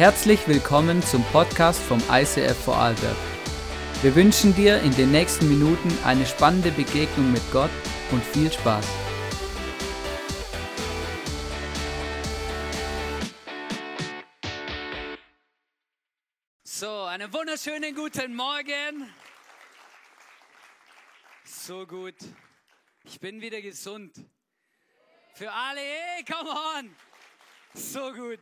Herzlich willkommen zum Podcast vom ICF Vorarlberg. Wir wünschen dir in den nächsten Minuten eine spannende Begegnung mit Gott und viel Spaß. So, einen wunderschönen guten Morgen. So gut. Ich bin wieder gesund. Für alle, hey, come on. So gut.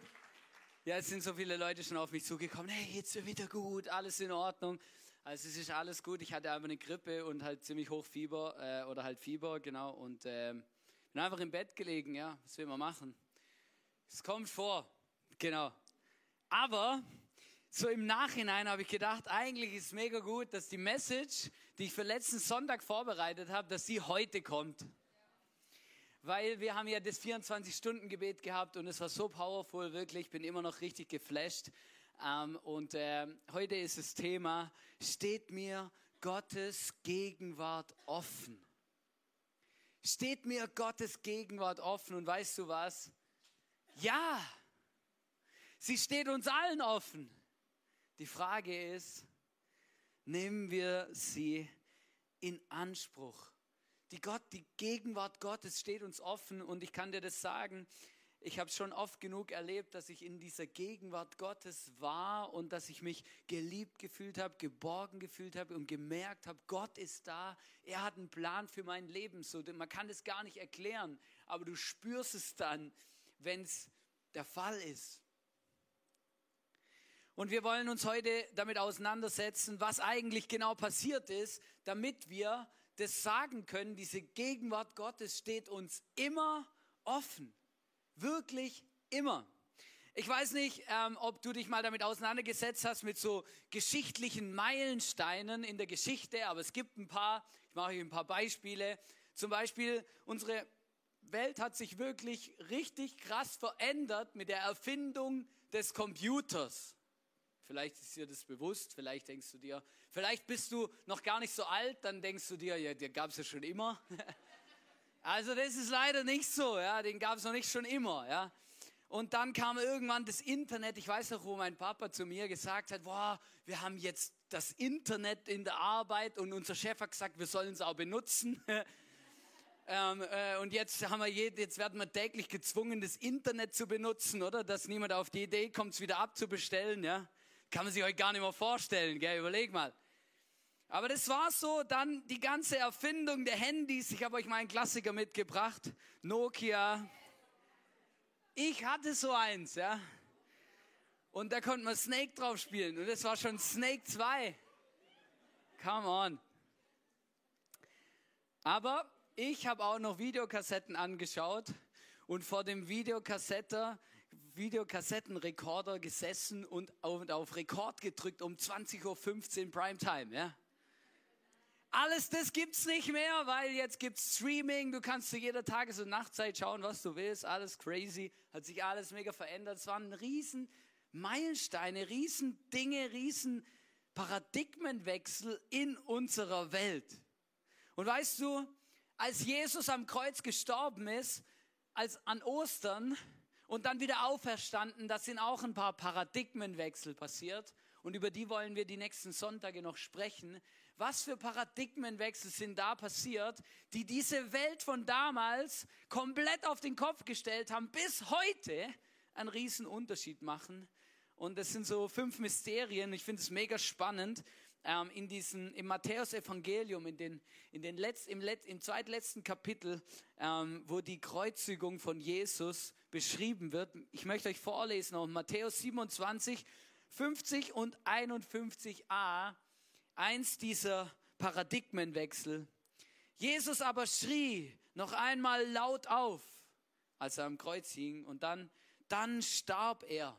Ja, es sind so viele Leute schon auf mich zugekommen. Hey, geht's dir wieder gut? Alles in Ordnung? Also es ist alles gut. Ich hatte einfach eine Grippe und halt ziemlich hoch Fieber äh, oder halt Fieber, genau. Und äh, bin einfach im Bett gelegen, ja. Was will man machen? Es kommt vor, genau. Aber so im Nachhinein habe ich gedacht, eigentlich ist es mega gut, dass die Message, die ich für letzten Sonntag vorbereitet habe, dass sie heute kommt weil wir haben ja das 24-Stunden-Gebet gehabt und es war so powerful, wirklich. Ich bin immer noch richtig geflasht. Ähm, und äh, heute ist das Thema, steht mir Gottes Gegenwart offen? Steht mir Gottes Gegenwart offen? Und weißt du was? Ja, sie steht uns allen offen. Die Frage ist, nehmen wir sie in Anspruch? Die Gott, die Gegenwart Gottes steht uns offen und ich kann dir das sagen. Ich habe schon oft genug erlebt, dass ich in dieser Gegenwart Gottes war und dass ich mich geliebt gefühlt habe, geborgen gefühlt habe und gemerkt habe, Gott ist da. Er hat einen Plan für mein Leben. So, man kann das gar nicht erklären, aber du spürst es dann, wenn es der Fall ist. Und wir wollen uns heute damit auseinandersetzen, was eigentlich genau passiert ist, damit wir das sagen können, diese Gegenwart Gottes steht uns immer offen. Wirklich immer. Ich weiß nicht, ähm, ob du dich mal damit auseinandergesetzt hast mit so geschichtlichen Meilensteinen in der Geschichte, aber es gibt ein paar. Ich mache euch ein paar Beispiele. Zum Beispiel, unsere Welt hat sich wirklich richtig krass verändert mit der Erfindung des Computers. Vielleicht ist dir das bewusst, vielleicht denkst du dir, vielleicht bist du noch gar nicht so alt, dann denkst du dir, ja, den gab es ja schon immer. also das ist leider nicht so, ja, den gab es noch nicht schon immer, ja. Und dann kam irgendwann das Internet. Ich weiß noch, wo mein Papa zu mir gesagt hat, boah, wir haben jetzt das Internet in der Arbeit und unser Chef hat gesagt, wir sollen es auch benutzen. ähm, äh, und jetzt, haben wir je, jetzt werden wir täglich gezwungen, das Internet zu benutzen, oder? Dass niemand auf die Idee kommt, es wieder abzubestellen, ja. Kann man sich euch gar nicht mehr vorstellen, gell? Überleg mal. Aber das war so, dann die ganze Erfindung der Handys. Ich habe euch mal einen Klassiker mitgebracht. Nokia. Ich hatte so eins, ja. Und da konnte man Snake drauf spielen. Und das war schon Snake 2. Come on. Aber ich habe auch noch Videokassetten angeschaut. Und vor dem Videokassette Videokassettenrekorder gesessen und auf, auf Rekord gedrückt um 20.15 Uhr Primetime, ja. Alles das gibt's nicht mehr, weil jetzt gibt's Streaming, du kannst zu jeder Tages- und Nachtzeit schauen, was du willst, alles crazy, hat sich alles mega verändert. Es waren riesen Meilensteine, riesen Dinge, riesen Paradigmenwechsel in unserer Welt. Und weißt du, als Jesus am Kreuz gestorben ist, als an Ostern, und dann wieder auferstanden. Das sind auch ein paar Paradigmenwechsel passiert und über die wollen wir die nächsten Sonntage noch sprechen. Was für Paradigmenwechsel sind da passiert, die diese Welt von damals komplett auf den Kopf gestellt haben, bis heute einen riesen Unterschied machen. Und das sind so fünf Mysterien. Ich finde es mega spannend ähm, in diesen, im Matthäus-Evangelium, in den, in den Letz-, im, Letz-, im zweitletzten Kapitel, ähm, wo die Kreuzigung von Jesus beschrieben wird. Ich möchte euch vorlesen aus Matthäus 27, 50 und 51a, eins dieser Paradigmenwechsel. Jesus aber schrie noch einmal laut auf, als er am Kreuz hing, und dann, dann starb er.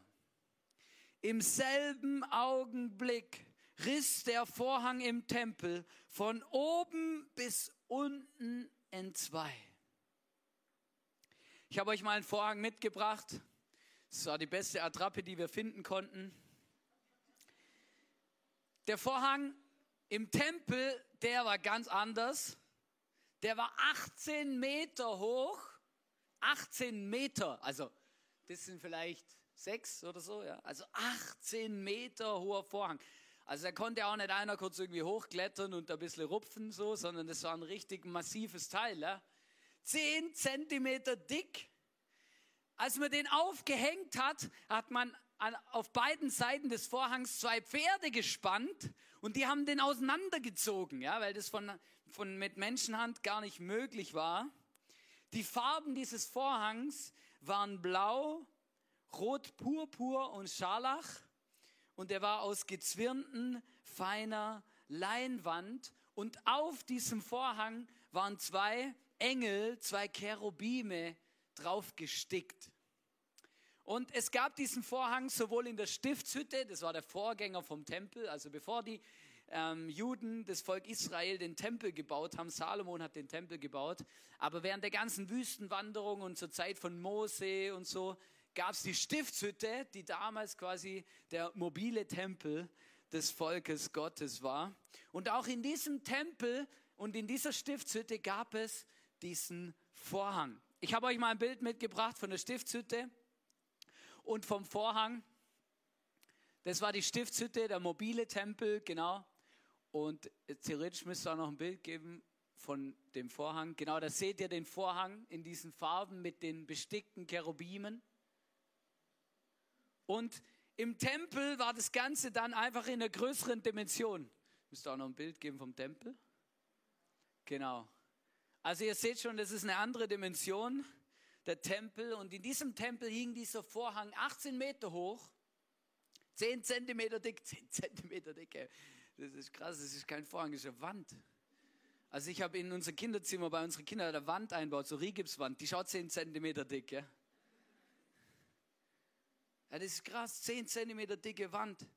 Im selben Augenblick riss der Vorhang im Tempel von oben bis unten entzwei. Ich habe euch mal einen Vorhang mitgebracht. Das war die beste Attrappe, die wir finden konnten. Der Vorhang im Tempel, der war ganz anders. Der war 18 Meter hoch. 18 Meter. Also, das sind vielleicht sechs oder so, ja. Also 18 Meter hoher Vorhang. Also da konnte auch nicht einer kurz irgendwie hochklettern und ein bisschen rupfen so, sondern das war ein richtig massives Teil, ja. Zehn Zentimeter dick. Als man den aufgehängt hat, hat man an, auf beiden Seiten des Vorhangs zwei Pferde gespannt und die haben den auseinandergezogen, ja, weil das von, von mit Menschenhand gar nicht möglich war. Die Farben dieses Vorhangs waren blau, rot, purpur und scharlach und er war aus gezwirnten, feiner Leinwand und auf diesem Vorhang waren zwei Engel, zwei Cherubime drauf gestickt. Und es gab diesen Vorhang sowohl in der Stiftshütte, das war der Vorgänger vom Tempel, also bevor die ähm, Juden, das Volk Israel, den Tempel gebaut haben. Salomon hat den Tempel gebaut. Aber während der ganzen Wüstenwanderung und zur Zeit von Mose und so gab es die Stiftshütte, die damals quasi der mobile Tempel des Volkes Gottes war. Und auch in diesem Tempel und in dieser Stiftshütte gab es diesen Vorhang. Ich habe euch mal ein Bild mitgebracht von der Stiftshütte und vom Vorhang. Das war die Stiftshütte, der mobile Tempel, genau. Und theoretisch müsste es auch noch ein Bild geben von dem Vorhang. Genau, da seht ihr den Vorhang in diesen Farben mit den bestickten Cherubimen. Und im Tempel war das Ganze dann einfach in einer größeren Dimension. Müsste auch noch ein Bild geben vom Tempel. Genau. Also ihr seht schon, das ist eine andere Dimension der Tempel und in diesem Tempel hing dieser Vorhang 18 Meter hoch, 10 Zentimeter dick, 10 Zentimeter dick. Ey. Das ist krass, das ist kein Vorhang, das ist eine Wand. Also ich habe in unser Kinderzimmer bei unseren Kindern eine Wand einbaut, so Rigipswand, die schaut 10 Zentimeter dick. Ja, das ist krass, 10 Zentimeter dicke Wand.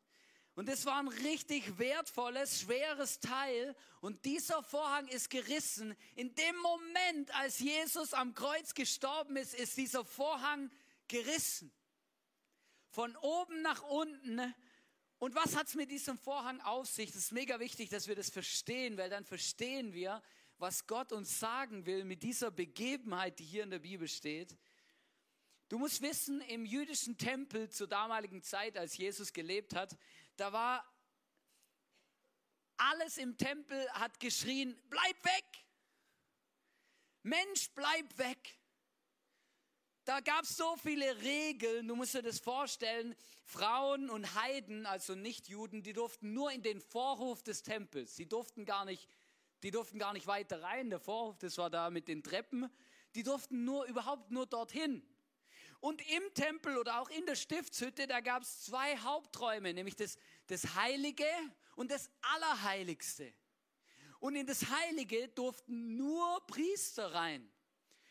Und es war ein richtig wertvolles, schweres Teil. Und dieser Vorhang ist gerissen. In dem Moment, als Jesus am Kreuz gestorben ist, ist dieser Vorhang gerissen. Von oben nach unten. Und was hat es mit diesem Vorhang auf sich? Das ist mega wichtig, dass wir das verstehen, weil dann verstehen wir, was Gott uns sagen will mit dieser Begebenheit, die hier in der Bibel steht. Du musst wissen, im jüdischen Tempel zur damaligen Zeit, als Jesus gelebt hat, da war alles im Tempel hat geschrien, bleib weg! Mensch, bleib weg! Da gab es so viele Regeln, du musst dir das vorstellen, Frauen und Heiden, also Nichtjuden, die durften nur in den Vorhof des Tempels. Sie durften gar nicht, die durften gar nicht weiter rein. Der Vorhof, das war da mit den Treppen. Die durften nur überhaupt nur dorthin. Und im Tempel oder auch in der Stiftshütte, da gab es zwei Haupträume, nämlich das, das Heilige und das Allerheiligste. Und in das Heilige durften nur Priester rein.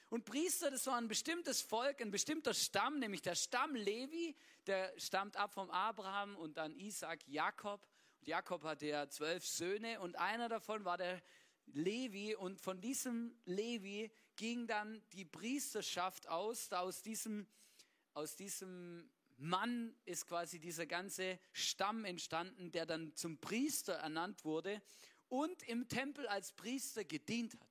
Und Priester, das war ein bestimmtes Volk, ein bestimmter Stamm, nämlich der Stamm Levi, der stammt ab vom Abraham und dann Isaac, Jakob. Und Jakob hatte ja zwölf Söhne und einer davon war der Levi und von diesem Levi ging dann die Priesterschaft aus, da aus diesem aus diesem Mann ist quasi dieser ganze Stamm entstanden, der dann zum Priester ernannt wurde und im Tempel als Priester gedient hat.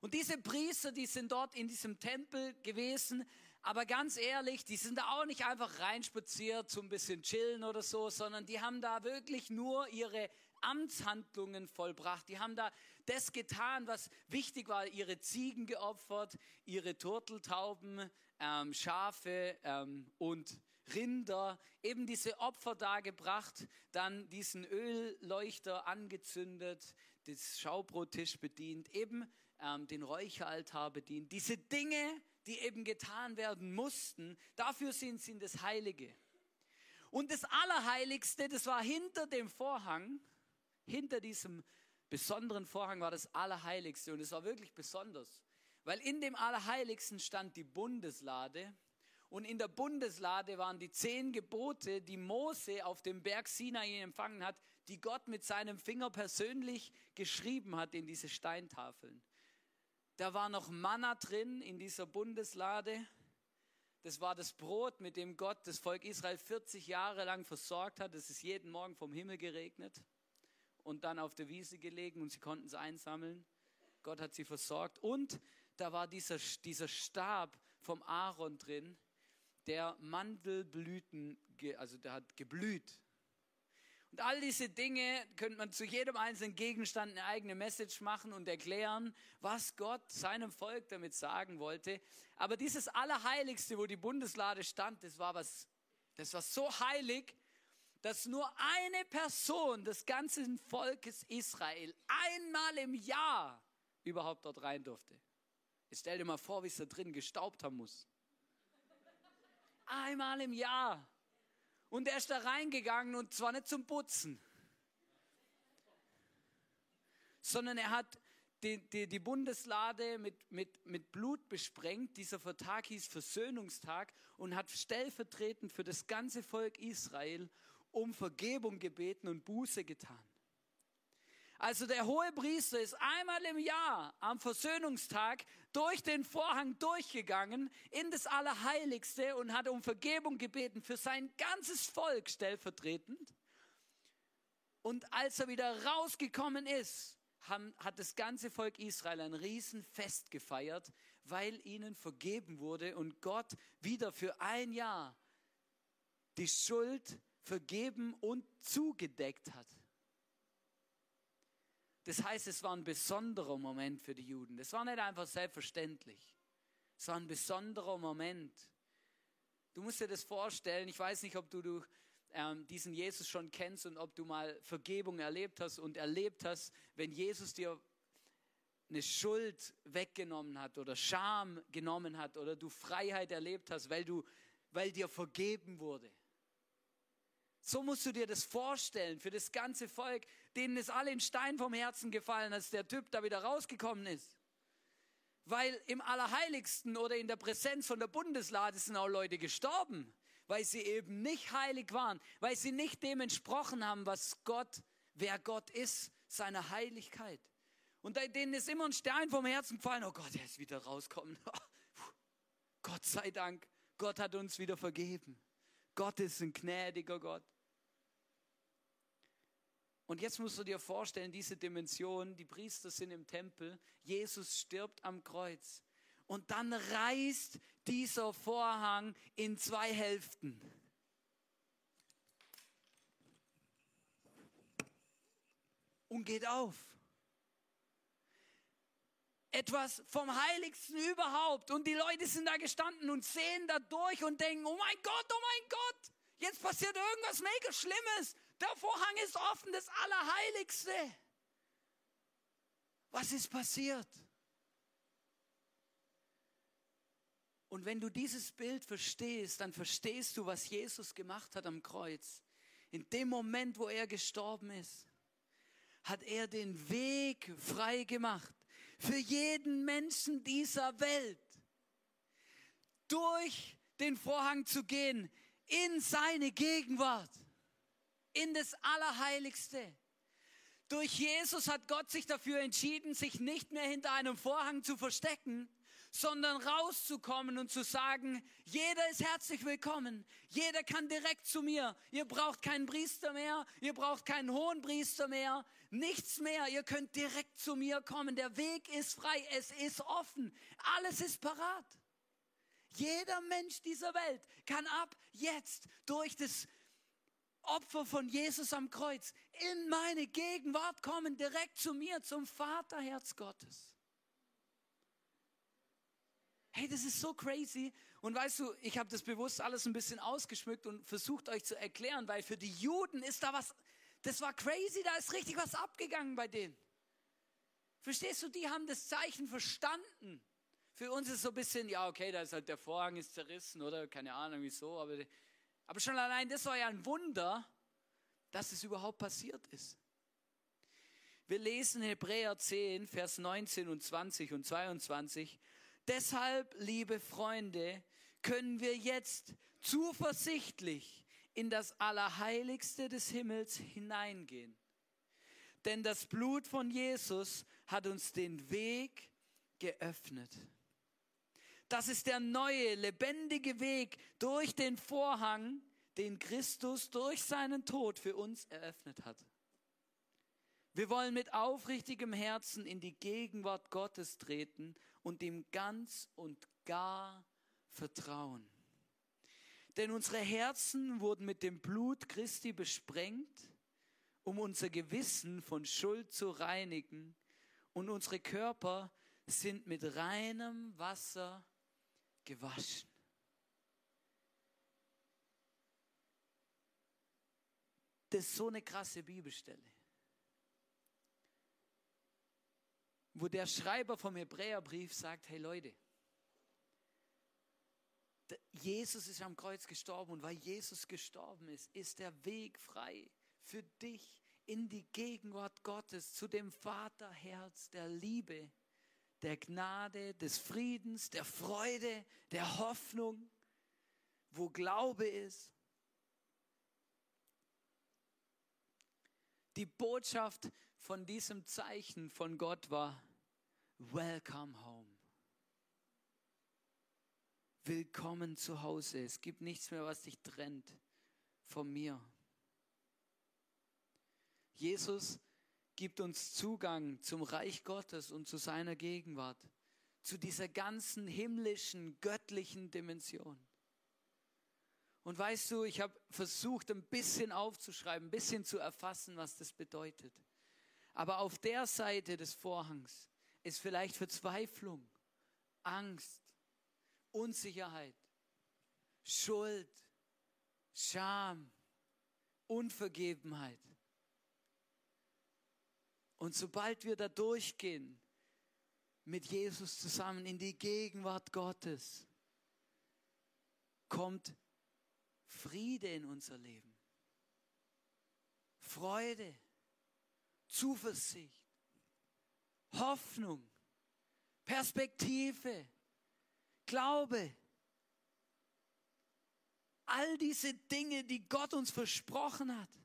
Und diese Priester, die sind dort in diesem Tempel gewesen, aber ganz ehrlich, die sind da auch nicht einfach reinspaziert zum bisschen chillen oder so, sondern die haben da wirklich nur ihre Amtshandlungen vollbracht. Die haben da das getan, was wichtig war, ihre Ziegen geopfert, ihre Turteltauben, ähm, Schafe ähm, und Rinder, eben diese Opfer dargebracht, dann diesen Ölleuchter angezündet, das Schaubrottisch bedient, eben ähm, den Räucheraltar bedient. Diese Dinge, die eben getan werden mussten, dafür sind sie in das Heilige. Und das Allerheiligste, das war hinter dem Vorhang, hinter diesem besonderen Vorhang war das Allerheiligste und es war wirklich besonders. Weil in dem Allerheiligsten stand die Bundeslade und in der Bundeslade waren die zehn Gebote, die Mose auf dem Berg Sinai empfangen hat, die Gott mit seinem Finger persönlich geschrieben hat in diese Steintafeln. Da war noch Manna drin in dieser Bundeslade. Das war das Brot, mit dem Gott das Volk Israel 40 Jahre lang versorgt hat. Es ist jeden Morgen vom Himmel geregnet und dann auf der Wiese gelegen und sie konnten es einsammeln. Gott hat sie versorgt. Und da war dieser, dieser Stab vom Aaron drin, der Mandelblüten, also der hat geblüht. Und all diese Dinge könnte man zu jedem einzelnen Gegenstand eine eigene Message machen und erklären, was Gott seinem Volk damit sagen wollte. Aber dieses Allerheiligste, wo die Bundeslade stand, das war was, das war so heilig, dass nur eine Person des ganzen Volkes Israel einmal im Jahr überhaupt dort rein durfte. Ich stell dir mal vor, wie es da drin gestaubt haben muss. Einmal im Jahr. Und er ist da reingegangen und zwar nicht zum Putzen, sondern er hat die, die, die Bundeslade mit, mit, mit Blut besprengt. Dieser Tag hieß Versöhnungstag und hat stellvertretend für das ganze Volk Israel um Vergebung gebeten und Buße getan. Also der hohe Priester ist einmal im Jahr am Versöhnungstag durch den Vorhang durchgegangen in das Allerheiligste und hat um Vergebung gebeten für sein ganzes Volk stellvertretend. Und als er wieder rausgekommen ist, hat das ganze Volk Israel ein Riesenfest gefeiert, weil ihnen vergeben wurde und Gott wieder für ein Jahr die Schuld vergeben und zugedeckt hat. Das heißt, es war ein besonderer Moment für die Juden. Das war nicht einfach selbstverständlich. Es war ein besonderer Moment. Du musst dir das vorstellen. Ich weiß nicht, ob du, du ähm, diesen Jesus schon kennst und ob du mal Vergebung erlebt hast und erlebt hast, wenn Jesus dir eine Schuld weggenommen hat oder Scham genommen hat oder du Freiheit erlebt hast, weil, du, weil dir vergeben wurde. So musst du dir das vorstellen für das ganze Volk, denen ist alle in Stein vom Herzen gefallen, als der Typ da wieder rausgekommen ist. Weil im Allerheiligsten oder in der Präsenz von der Bundeslade sind auch Leute gestorben, weil sie eben nicht heilig waren, weil sie nicht dem entsprochen haben, was Gott, wer Gott ist, seiner Heiligkeit. Und denen ist immer ein Stein vom Herzen gefallen. Oh Gott, er ist wieder rausgekommen. Gott sei Dank, Gott hat uns wieder vergeben. Gott ist ein gnädiger Gott. Und jetzt musst du dir vorstellen, diese Dimension, die Priester sind im Tempel, Jesus stirbt am Kreuz. Und dann reißt dieser Vorhang in zwei Hälften. Und geht auf. Etwas vom Heiligsten überhaupt. Und die Leute sind da gestanden und sehen da durch und denken, oh mein Gott, oh mein Gott, jetzt passiert irgendwas mega Schlimmes. Der Vorhang ist offen, das Allerheiligste. Was ist passiert? Und wenn du dieses Bild verstehst, dann verstehst du, was Jesus gemacht hat am Kreuz. In dem Moment, wo er gestorben ist, hat er den Weg frei gemacht für jeden Menschen dieser Welt, durch den Vorhang zu gehen in seine Gegenwart in das Allerheiligste. Durch Jesus hat Gott sich dafür entschieden, sich nicht mehr hinter einem Vorhang zu verstecken, sondern rauszukommen und zu sagen, jeder ist herzlich willkommen, jeder kann direkt zu mir, ihr braucht keinen Priester mehr, ihr braucht keinen hohen Priester mehr, nichts mehr, ihr könnt direkt zu mir kommen, der Weg ist frei, es ist offen, alles ist parat. Jeder Mensch dieser Welt kann ab jetzt durch das Opfer von Jesus am Kreuz in meine Gegenwart kommen, direkt zu mir, zum Vaterherz Gottes. Hey, das ist so crazy. Und weißt du, ich habe das bewusst alles ein bisschen ausgeschmückt und versucht euch zu erklären, weil für die Juden ist da was, das war crazy, da ist richtig was abgegangen bei denen. Verstehst du, die haben das Zeichen verstanden. Für uns ist so ein bisschen, ja, okay, da ist halt der Vorhang ist zerrissen oder keine Ahnung wieso, aber aber schon allein das war ja ein Wunder, dass es überhaupt passiert ist. Wir lesen Hebräer 10, Vers 19 und 20 und 22. Deshalb, liebe Freunde, können wir jetzt zuversichtlich in das Allerheiligste des Himmels hineingehen. Denn das Blut von Jesus hat uns den Weg geöffnet. Das ist der neue, lebendige Weg durch den Vorhang, den Christus durch seinen Tod für uns eröffnet hat. Wir wollen mit aufrichtigem Herzen in die Gegenwart Gottes treten und ihm ganz und gar vertrauen. Denn unsere Herzen wurden mit dem Blut Christi besprengt, um unser Gewissen von Schuld zu reinigen. Und unsere Körper sind mit reinem Wasser gewaschen. Das ist so eine krasse Bibelstelle, wo der Schreiber vom Hebräerbrief sagt, hey Leute, Jesus ist am Kreuz gestorben und weil Jesus gestorben ist, ist der Weg frei für dich in die Gegenwart Gottes, zu dem Vaterherz der Liebe, der Gnade, des Friedens, der Freude, der Hoffnung, wo Glaube ist. Die Botschaft von diesem Zeichen von Gott war, Welcome home. Willkommen zu Hause. Es gibt nichts mehr, was dich trennt von mir. Jesus gibt uns Zugang zum Reich Gottes und zu seiner Gegenwart, zu dieser ganzen himmlischen, göttlichen Dimension. Und weißt du, ich habe versucht, ein bisschen aufzuschreiben, ein bisschen zu erfassen, was das bedeutet. Aber auf der Seite des Vorhangs ist vielleicht Verzweiflung, Angst, Unsicherheit, Schuld, Scham, Unvergebenheit. Und sobald wir da durchgehen, mit Jesus zusammen in die Gegenwart Gottes, kommt Friede in unser Leben. Freude, Zuversicht, Hoffnung, Perspektive, Glaube. All diese Dinge, die Gott uns versprochen hat.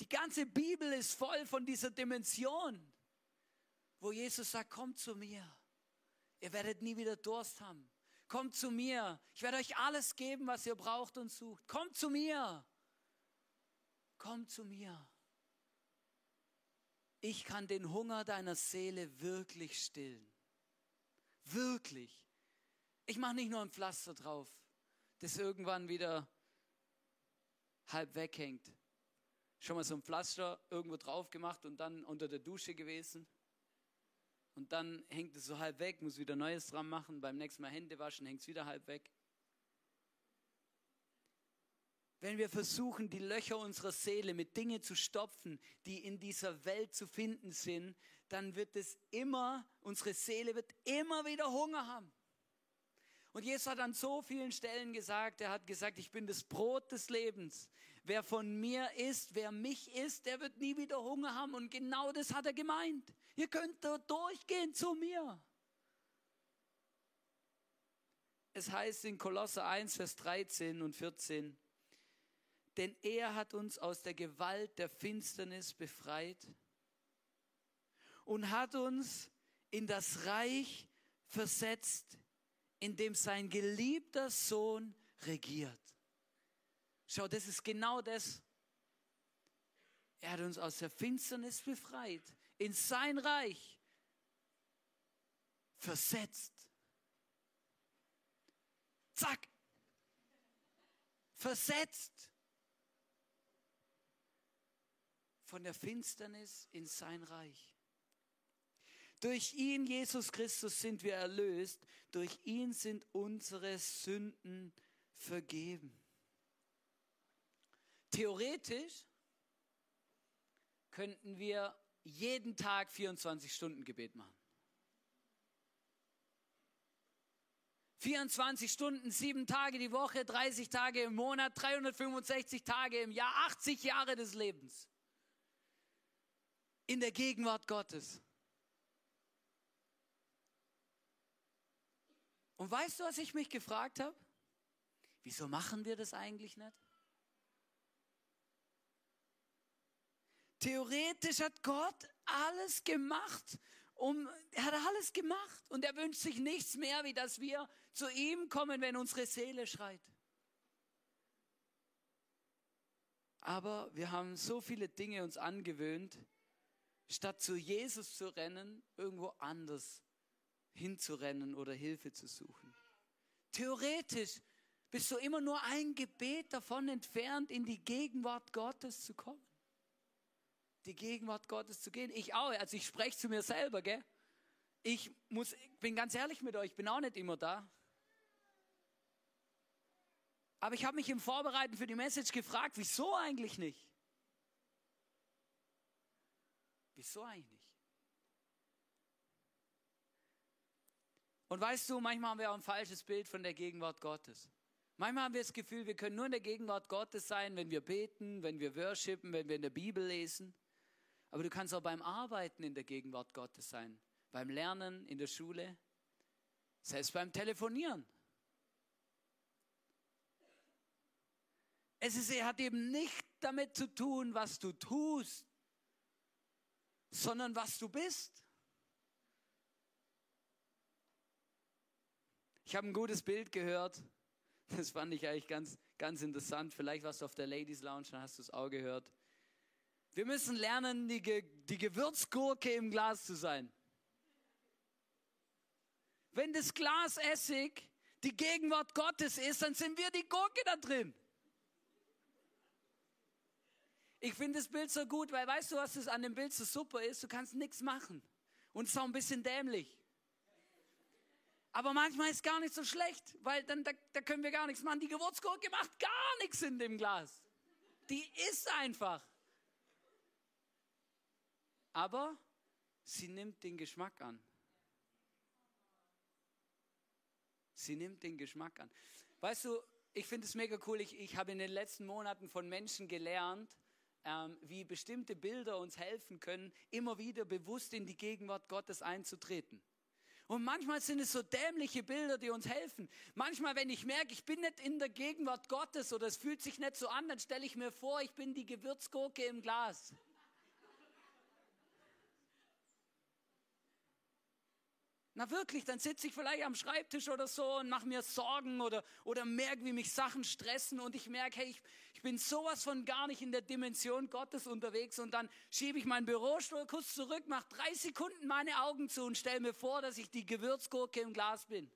Die ganze Bibel ist voll von dieser Dimension, wo Jesus sagt, kommt zu mir. Ihr werdet nie wieder Durst haben. Kommt zu mir. Ich werde euch alles geben, was ihr braucht und sucht. Kommt zu mir. Kommt zu mir. Ich kann den Hunger deiner Seele wirklich stillen. Wirklich. Ich mache nicht nur ein Pflaster drauf, das irgendwann wieder halb weghängt. Schon mal so ein Pflaster irgendwo drauf gemacht und dann unter der Dusche gewesen. Und dann hängt es so halb weg, muss wieder Neues dran machen. Beim nächsten Mal Hände waschen, hängt es wieder halb weg. Wenn wir versuchen, die Löcher unserer Seele mit Dingen zu stopfen, die in dieser Welt zu finden sind, dann wird es immer, unsere Seele wird immer wieder Hunger haben. Und Jesus hat an so vielen Stellen gesagt, er hat gesagt, ich bin das Brot des Lebens. Wer von mir isst, wer mich isst, der wird nie wieder Hunger haben. Und genau das hat er gemeint. Ihr könnt da durchgehen zu mir. Es heißt in Kolosser 1, Vers 13 und 14, denn er hat uns aus der Gewalt der Finsternis befreit und hat uns in das Reich versetzt, in dem sein geliebter Sohn regiert. Schau, das ist genau das. Er hat uns aus der Finsternis befreit, in sein Reich versetzt. Zack. Versetzt. Von der Finsternis in sein Reich. Durch ihn, Jesus Christus, sind wir erlöst. Durch ihn sind unsere Sünden vergeben. Theoretisch könnten wir jeden Tag 24 Stunden Gebet machen. 24 Stunden, sieben Tage die Woche, 30 Tage im Monat, 365 Tage im Jahr, 80 Jahre des Lebens. In der Gegenwart Gottes. Und weißt du, was ich mich gefragt habe? Wieso machen wir das eigentlich nicht? Theoretisch hat Gott alles gemacht, um, er hat alles gemacht und er wünscht sich nichts mehr, wie dass wir zu ihm kommen, wenn unsere Seele schreit. Aber wir haben so viele Dinge uns angewöhnt, statt zu Jesus zu rennen, irgendwo anders hinzurennen oder Hilfe zu suchen. Theoretisch bist du immer nur ein Gebet davon entfernt, in die Gegenwart Gottes zu kommen. Die Gegenwart Gottes zu gehen. Ich auch, also ich spreche zu mir selber, gell? Ich muss, bin ganz ehrlich mit euch, ich bin auch nicht immer da. Aber ich habe mich im Vorbereiten für die Message gefragt, wieso eigentlich nicht? Wieso eigentlich nicht? Und weißt du, manchmal haben wir auch ein falsches Bild von der Gegenwart Gottes. Manchmal haben wir das Gefühl, wir können nur in der Gegenwart Gottes sein, wenn wir beten, wenn wir worshipen, wenn wir in der Bibel lesen. Aber du kannst auch beim Arbeiten in der Gegenwart Gottes sein, beim Lernen in der Schule, selbst beim Telefonieren. Es ist, hat eben nicht damit zu tun, was du tust, sondern was du bist. Ich habe ein gutes Bild gehört. Das fand ich eigentlich ganz, ganz interessant. Vielleicht warst du auf der Ladies Lounge, dann hast du es auch gehört. Wir müssen lernen, die, die Gewürzgurke im Glas zu sein. Wenn das Glas Essig die Gegenwart Gottes ist, dann sind wir die Gurke da drin. Ich finde das Bild so gut, weil weißt du, was das an dem Bild so super ist? Du kannst nichts machen. Und es ist auch ein bisschen dämlich. Aber manchmal ist es gar nicht so schlecht, weil dann da, da können wir gar nichts machen. Die Gewürzgurke macht gar nichts in dem Glas. Die ist einfach. Aber sie nimmt den Geschmack an. Sie nimmt den Geschmack an. Weißt du, ich finde es mega cool. Ich, ich habe in den letzten Monaten von Menschen gelernt, ähm, wie bestimmte Bilder uns helfen können, immer wieder bewusst in die Gegenwart Gottes einzutreten. Und manchmal sind es so dämliche Bilder, die uns helfen. Manchmal, wenn ich merke, ich bin nicht in der Gegenwart Gottes oder es fühlt sich nicht so an, dann stelle ich mir vor, ich bin die Gewürzgurke im Glas. Na wirklich, dann sitze ich vielleicht am Schreibtisch oder so und mache mir Sorgen oder, oder merke, wie mich Sachen stressen und ich merke, hey, ich, ich bin sowas von gar nicht in der Dimension Gottes unterwegs und dann schiebe ich meinen Bürostuhl kurz zurück, mache drei Sekunden meine Augen zu und stelle mir vor, dass ich die Gewürzgurke im Glas bin.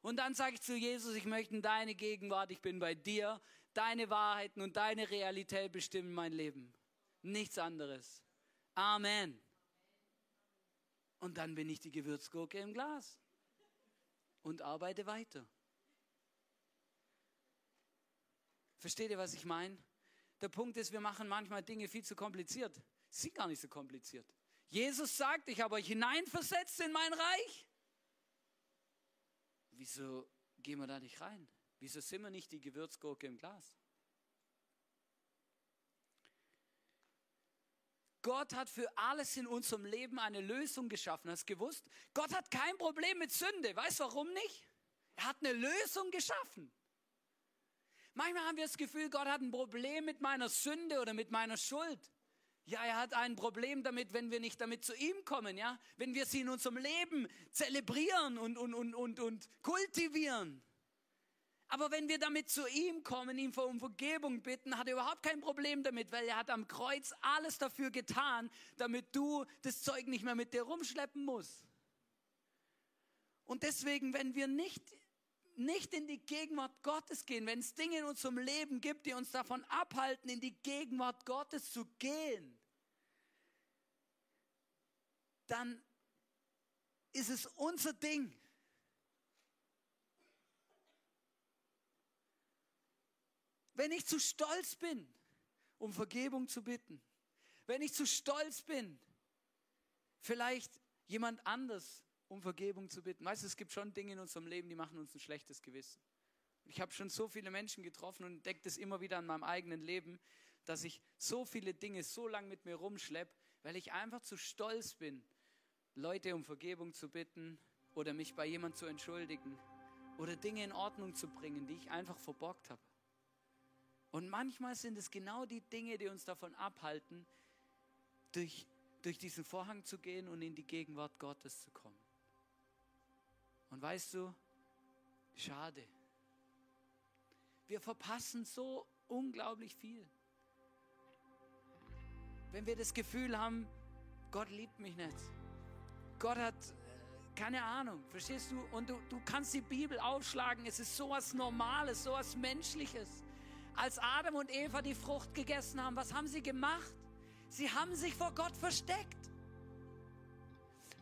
Und dann sage ich zu Jesus, ich möchte in deine Gegenwart, ich bin bei dir, deine Wahrheiten und deine Realität bestimmen mein Leben. Nichts anderes. Amen. Und dann bin ich die Gewürzgurke im Glas und arbeite weiter. Versteht ihr, was ich meine? Der Punkt ist, wir machen manchmal Dinge viel zu kompliziert. Sie sind gar nicht so kompliziert. Jesus sagt, ich habe euch hineinversetzt in mein Reich. Wieso gehen wir da nicht rein? Wieso sind wir nicht die Gewürzgurke im Glas? Gott hat für alles in unserem Leben eine Lösung geschaffen. Hast du gewusst? Gott hat kein Problem mit Sünde. Weißt du warum nicht? Er hat eine Lösung geschaffen. Manchmal haben wir das Gefühl, Gott hat ein Problem mit meiner Sünde oder mit meiner Schuld. Ja, er hat ein Problem damit, wenn wir nicht damit zu ihm kommen, ja? Wenn wir sie in unserem Leben zelebrieren und, und, und, und, und kultivieren. Aber wenn wir damit zu ihm kommen, ihm um Vergebung bitten, hat er überhaupt kein Problem damit, weil er hat am Kreuz alles dafür getan, damit du das Zeug nicht mehr mit dir rumschleppen musst. Und deswegen, wenn wir nicht, nicht in die Gegenwart Gottes gehen, wenn es Dinge in unserem Leben gibt, die uns davon abhalten, in die Gegenwart Gottes zu gehen, dann ist es unser Ding Wenn ich zu stolz bin, um Vergebung zu bitten, wenn ich zu stolz bin, vielleicht jemand anders um Vergebung zu bitten. Weißt du, es gibt schon Dinge in unserem Leben, die machen uns ein schlechtes Gewissen. Ich habe schon so viele Menschen getroffen und entdecke das immer wieder an meinem eigenen Leben, dass ich so viele Dinge so lange mit mir rumschleppe, weil ich einfach zu stolz bin, Leute um Vergebung zu bitten oder mich bei jemand zu entschuldigen oder Dinge in Ordnung zu bringen, die ich einfach verbockt habe. Und manchmal sind es genau die Dinge, die uns davon abhalten, durch, durch diesen Vorhang zu gehen und in die Gegenwart Gottes zu kommen. Und weißt du, schade. Wir verpassen so unglaublich viel. Wenn wir das Gefühl haben, Gott liebt mich nicht. Gott hat keine Ahnung, verstehst du? Und du, du kannst die Bibel aufschlagen, es ist sowas Normales, sowas Menschliches. Als Adam und Eva die Frucht gegessen haben, was haben sie gemacht? Sie haben sich vor Gott versteckt.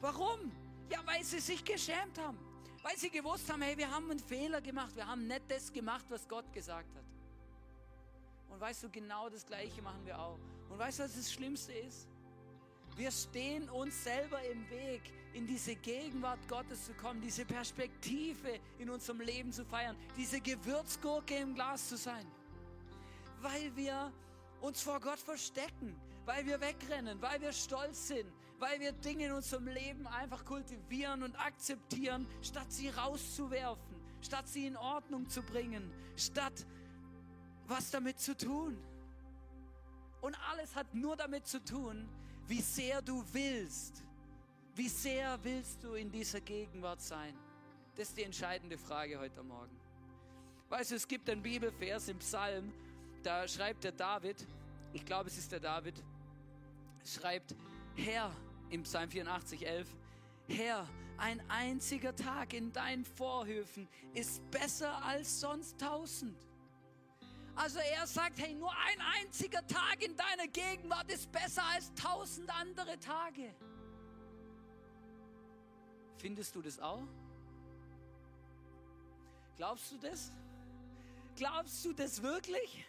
Warum? Ja, weil sie sich geschämt haben. Weil sie gewusst haben, hey, wir haben einen Fehler gemacht. Wir haben nicht das gemacht, was Gott gesagt hat. Und weißt du, genau das Gleiche machen wir auch. Und weißt du, was das Schlimmste ist? Wir stehen uns selber im Weg, in diese Gegenwart Gottes zu kommen, diese Perspektive in unserem Leben zu feiern, diese Gewürzgurke im Glas zu sein. Weil wir uns vor Gott verstecken, weil wir wegrennen, weil wir stolz sind, weil wir Dinge in unserem Leben einfach kultivieren und akzeptieren, statt sie rauszuwerfen, statt sie in Ordnung zu bringen, statt was damit zu tun. Und alles hat nur damit zu tun, wie sehr du willst. Wie sehr willst du in dieser Gegenwart sein? Das ist die entscheidende Frage heute Morgen. Weißt du, es gibt einen Bibelvers im Psalm, da schreibt der David, ich glaube es ist der David, schreibt, Herr, im Psalm 84, 11, Herr, ein einziger Tag in deinen Vorhöfen ist besser als sonst tausend. Also er sagt, hey, nur ein einziger Tag in deiner Gegenwart ist besser als tausend andere Tage. Findest du das auch? Glaubst du das? Glaubst du das wirklich?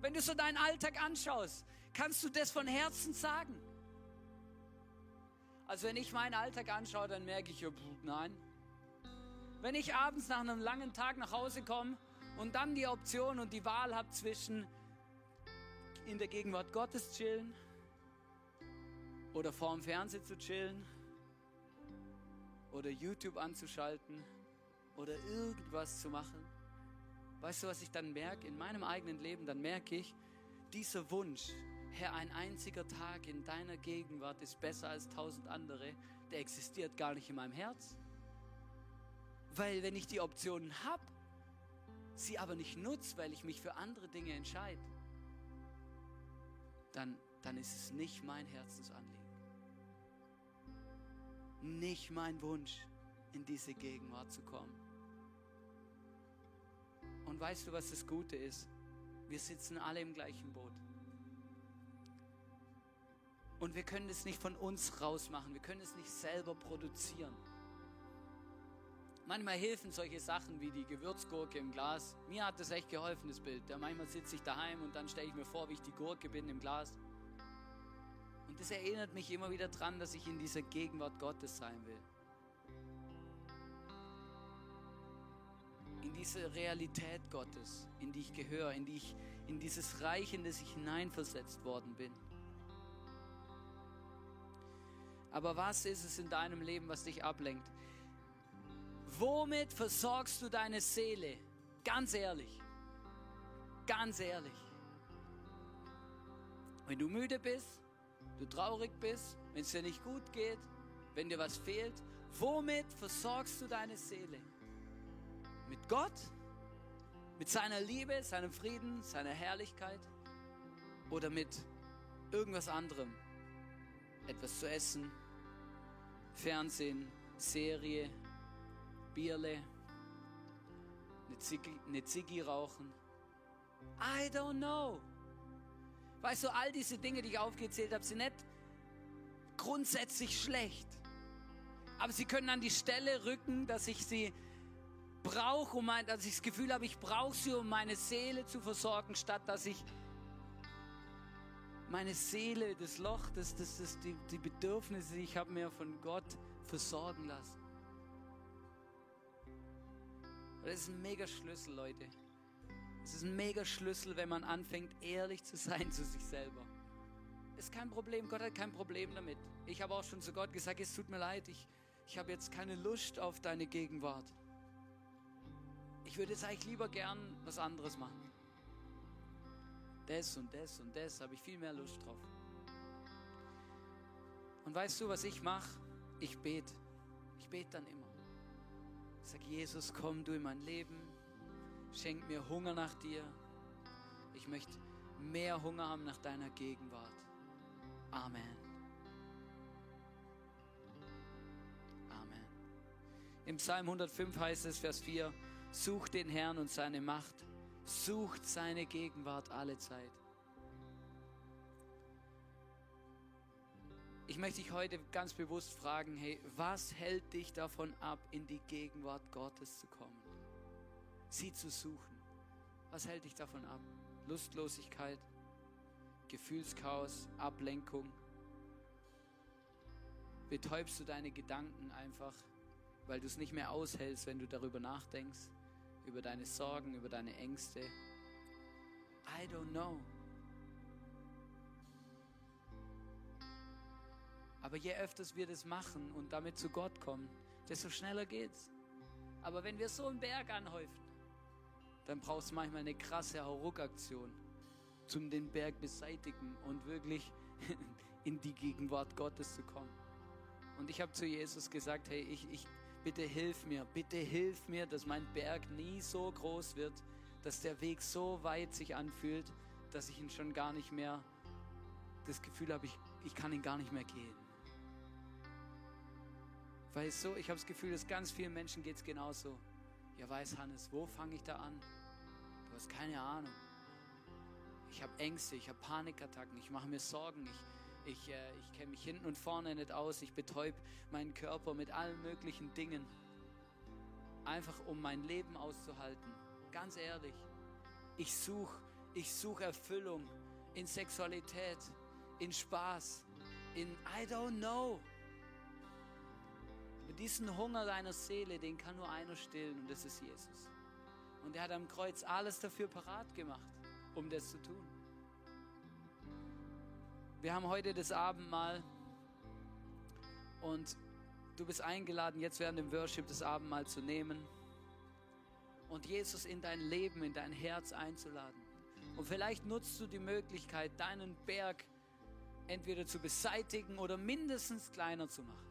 Wenn du so deinen Alltag anschaust, kannst du das von Herzen sagen? Also wenn ich meinen Alltag anschaue, dann merke ich, nein. Wenn ich abends nach einem langen Tag nach Hause komme und dann die Option und die Wahl habe zwischen in der Gegenwart Gottes chillen oder vorm Fernseher zu chillen oder YouTube anzuschalten oder irgendwas zu machen. Weißt du, was ich dann merke in meinem eigenen Leben? Dann merke ich, dieser Wunsch, Herr, ein einziger Tag in deiner Gegenwart ist besser als tausend andere, der existiert gar nicht in meinem Herz. Weil wenn ich die Optionen habe, sie aber nicht nutze, weil ich mich für andere Dinge entscheide, dann, dann ist es nicht mein Herzensanliegen. Nicht mein Wunsch, in diese Gegenwart zu kommen. Und weißt du, was das Gute ist? Wir sitzen alle im gleichen Boot. Und wir können es nicht von uns rausmachen. Wir können es nicht selber produzieren. Manchmal helfen solche Sachen wie die Gewürzgurke im Glas. Mir hat das echt geholfen, das Bild. Ja, manchmal sitze ich daheim und dann stelle ich mir vor, wie ich die Gurke bin im Glas. Und das erinnert mich immer wieder daran, dass ich in dieser Gegenwart Gottes sein will. In diese Realität Gottes, in die ich gehöre, in, die ich, in dieses Reich, in das ich hineinversetzt worden bin. Aber was ist es in deinem Leben, was dich ablenkt? Womit versorgst du deine Seele? Ganz ehrlich. Ganz ehrlich. Wenn du müde bist, du traurig bist, wenn es dir nicht gut geht, wenn dir was fehlt, womit versorgst du deine Seele? Mit Gott? Mit seiner Liebe, seinem Frieden, seiner Herrlichkeit? Oder mit irgendwas anderem? Etwas zu essen, Fernsehen, Serie, Bierle, eine Ziggi, eine Ziggi rauchen. I don't know. Weißt du, all diese Dinge, die ich aufgezählt habe, sind nicht grundsätzlich schlecht. Aber sie können an die Stelle rücken, dass ich sie brauche, um mein, dass ich das Gefühl habe, ich brauche sie, um meine Seele zu versorgen, statt dass ich meine Seele, das Loch, das, das, das, die, die Bedürfnisse, die ich habe mir von Gott versorgen lassen. Das ist ein mega Schlüssel, Leute. Es ist ein mega Schlüssel, wenn man anfängt, ehrlich zu sein zu sich selber. Ist kein Problem, Gott hat kein Problem damit. Ich habe auch schon zu Gott gesagt, es tut mir leid, ich, ich habe jetzt keine Lust auf deine Gegenwart. Ich würde jetzt eigentlich lieber gern was anderes machen. Das und das und das habe ich viel mehr Lust drauf. Und weißt du, was ich mache? Ich bete. Ich bete dann immer. Sag, Jesus, komm du in mein Leben, schenk mir Hunger nach dir. Ich möchte mehr Hunger haben nach deiner Gegenwart. Amen. Amen. Im Psalm 105 heißt es, Vers 4, sucht den Herrn und seine Macht, sucht seine Gegenwart alle Zeit. Ich möchte dich heute ganz bewusst fragen, hey, was hält dich davon ab, in die Gegenwart Gottes zu kommen? Sie zu suchen. Was hält dich davon ab? Lustlosigkeit, Gefühlschaos, Ablenkung? Betäubst du deine Gedanken einfach, weil du es nicht mehr aushältst, wenn du darüber nachdenkst, über deine Sorgen, über deine Ängste? I don't know. Aber je öfters wir das machen und damit zu Gott kommen, desto schneller geht's. Aber wenn wir so einen Berg anhäufen, dann brauchst du manchmal eine krasse Hauruck-Aktion, zum den Berg beseitigen und wirklich in die Gegenwart Gottes zu kommen. Und ich habe zu Jesus gesagt, hey, ich, ich, bitte hilf mir, bitte hilf mir, dass mein Berg nie so groß wird, dass der Weg so weit sich anfühlt, dass ich ihn schon gar nicht mehr, das Gefühl habe, ich, ich kann ihn gar nicht mehr gehen. Weil so, ich habe das Gefühl, dass ganz vielen Menschen geht es genauso. Ja, weiß Hannes, wo fange ich da an? Du hast keine Ahnung. Ich habe Ängste, ich habe Panikattacken, ich mache mir Sorgen, ich, ich, äh, ich kenne mich hinten und vorne nicht aus, ich betäub meinen Körper mit allen möglichen Dingen. Einfach um mein Leben auszuhalten. Ganz ehrlich, ich suche ich such Erfüllung in Sexualität, in Spaß, in I don't know. Und diesen Hunger deiner Seele, den kann nur einer stillen und das ist Jesus. Und er hat am Kreuz alles dafür parat gemacht, um das zu tun. Wir haben heute das Abendmahl und du bist eingeladen, jetzt während dem Worship das Abendmahl zu nehmen und Jesus in dein Leben, in dein Herz einzuladen. Und vielleicht nutzt du die Möglichkeit, deinen Berg entweder zu beseitigen oder mindestens kleiner zu machen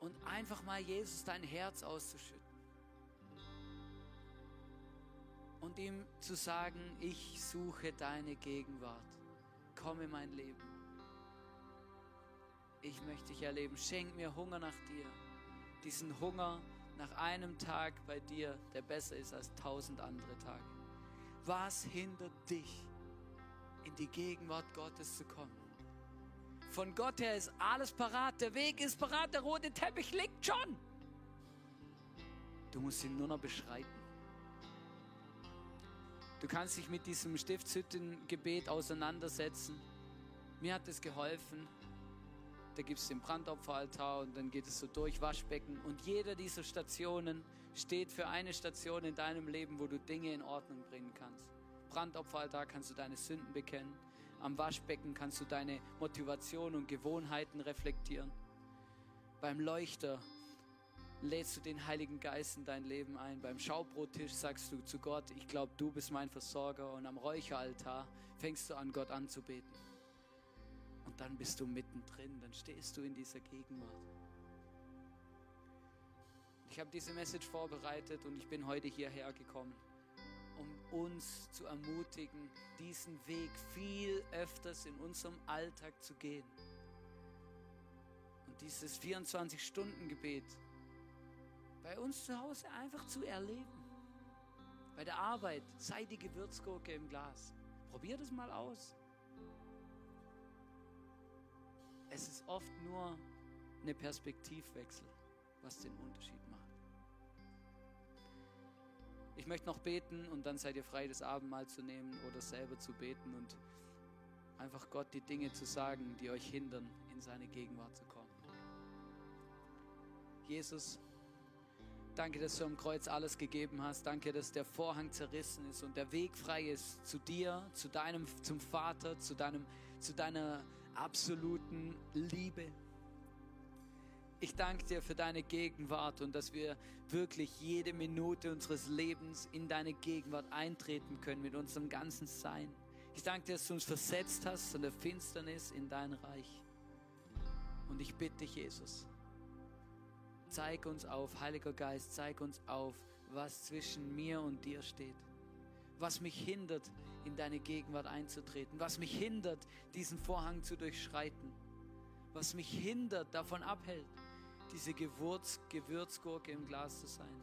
und einfach mal Jesus dein Herz auszuschütten. Und ihm zu sagen, ich suche deine Gegenwart. Komm in mein Leben. Ich möchte dich erleben. Schenk mir Hunger nach dir. Diesen Hunger nach einem Tag bei dir, der besser ist als tausend andere Tage. Was hindert dich, in die Gegenwart Gottes zu kommen? Von Gott her ist alles parat, der Weg ist parat, der rote Teppich liegt schon. Du musst ihn nur noch beschreiten. Du kannst dich mit diesem Stiftshüttengebet auseinandersetzen. Mir hat es geholfen. Da gibt es den Brandopferaltar und dann geht es so durch Waschbecken. Und jeder dieser Stationen steht für eine Station in deinem Leben, wo du Dinge in Ordnung bringen kannst. Brandopferaltar kannst du deine Sünden bekennen. Am Waschbecken kannst du deine Motivation und Gewohnheiten reflektieren. Beim Leuchter lädst du den Heiligen Geist in dein Leben ein. Beim Schaubrottisch sagst du zu Gott, ich glaube, du bist mein Versorger. Und am Räucheraltar fängst du an, Gott anzubeten. Und dann bist du mittendrin, dann stehst du in dieser Gegenwart. Ich habe diese Message vorbereitet und ich bin heute hierher gekommen um uns zu ermutigen, diesen Weg viel öfters in unserem Alltag zu gehen. Und dieses 24-Stunden-Gebet bei uns zu Hause einfach zu erleben. Bei der Arbeit sei die Gewürzgurke im Glas. Probier das mal aus. Es ist oft nur eine Perspektivwechsel, was den Unterschied macht. Ich möchte noch beten und dann seid ihr frei, das Abendmahl zu nehmen oder selber zu beten und einfach Gott die Dinge zu sagen, die euch hindern, in seine Gegenwart zu kommen. Jesus, danke, dass du am Kreuz alles gegeben hast. Danke, dass der Vorhang zerrissen ist und der Weg frei ist zu dir, zu deinem, zum Vater, zu deinem, zu deiner absoluten Liebe. Ich danke dir für deine Gegenwart und dass wir wirklich jede Minute unseres Lebens in deine Gegenwart eintreten können mit unserem ganzen Sein. Ich danke dir, dass du uns versetzt hast von der Finsternis in dein Reich. Und ich bitte dich, Jesus, zeig uns auf, Heiliger Geist, zeig uns auf, was zwischen mir und dir steht. Was mich hindert, in deine Gegenwart einzutreten. Was mich hindert, diesen Vorhang zu durchschreiten. Was mich hindert, davon abhält diese Gewürz, Gewürzgurke im Glas zu sein.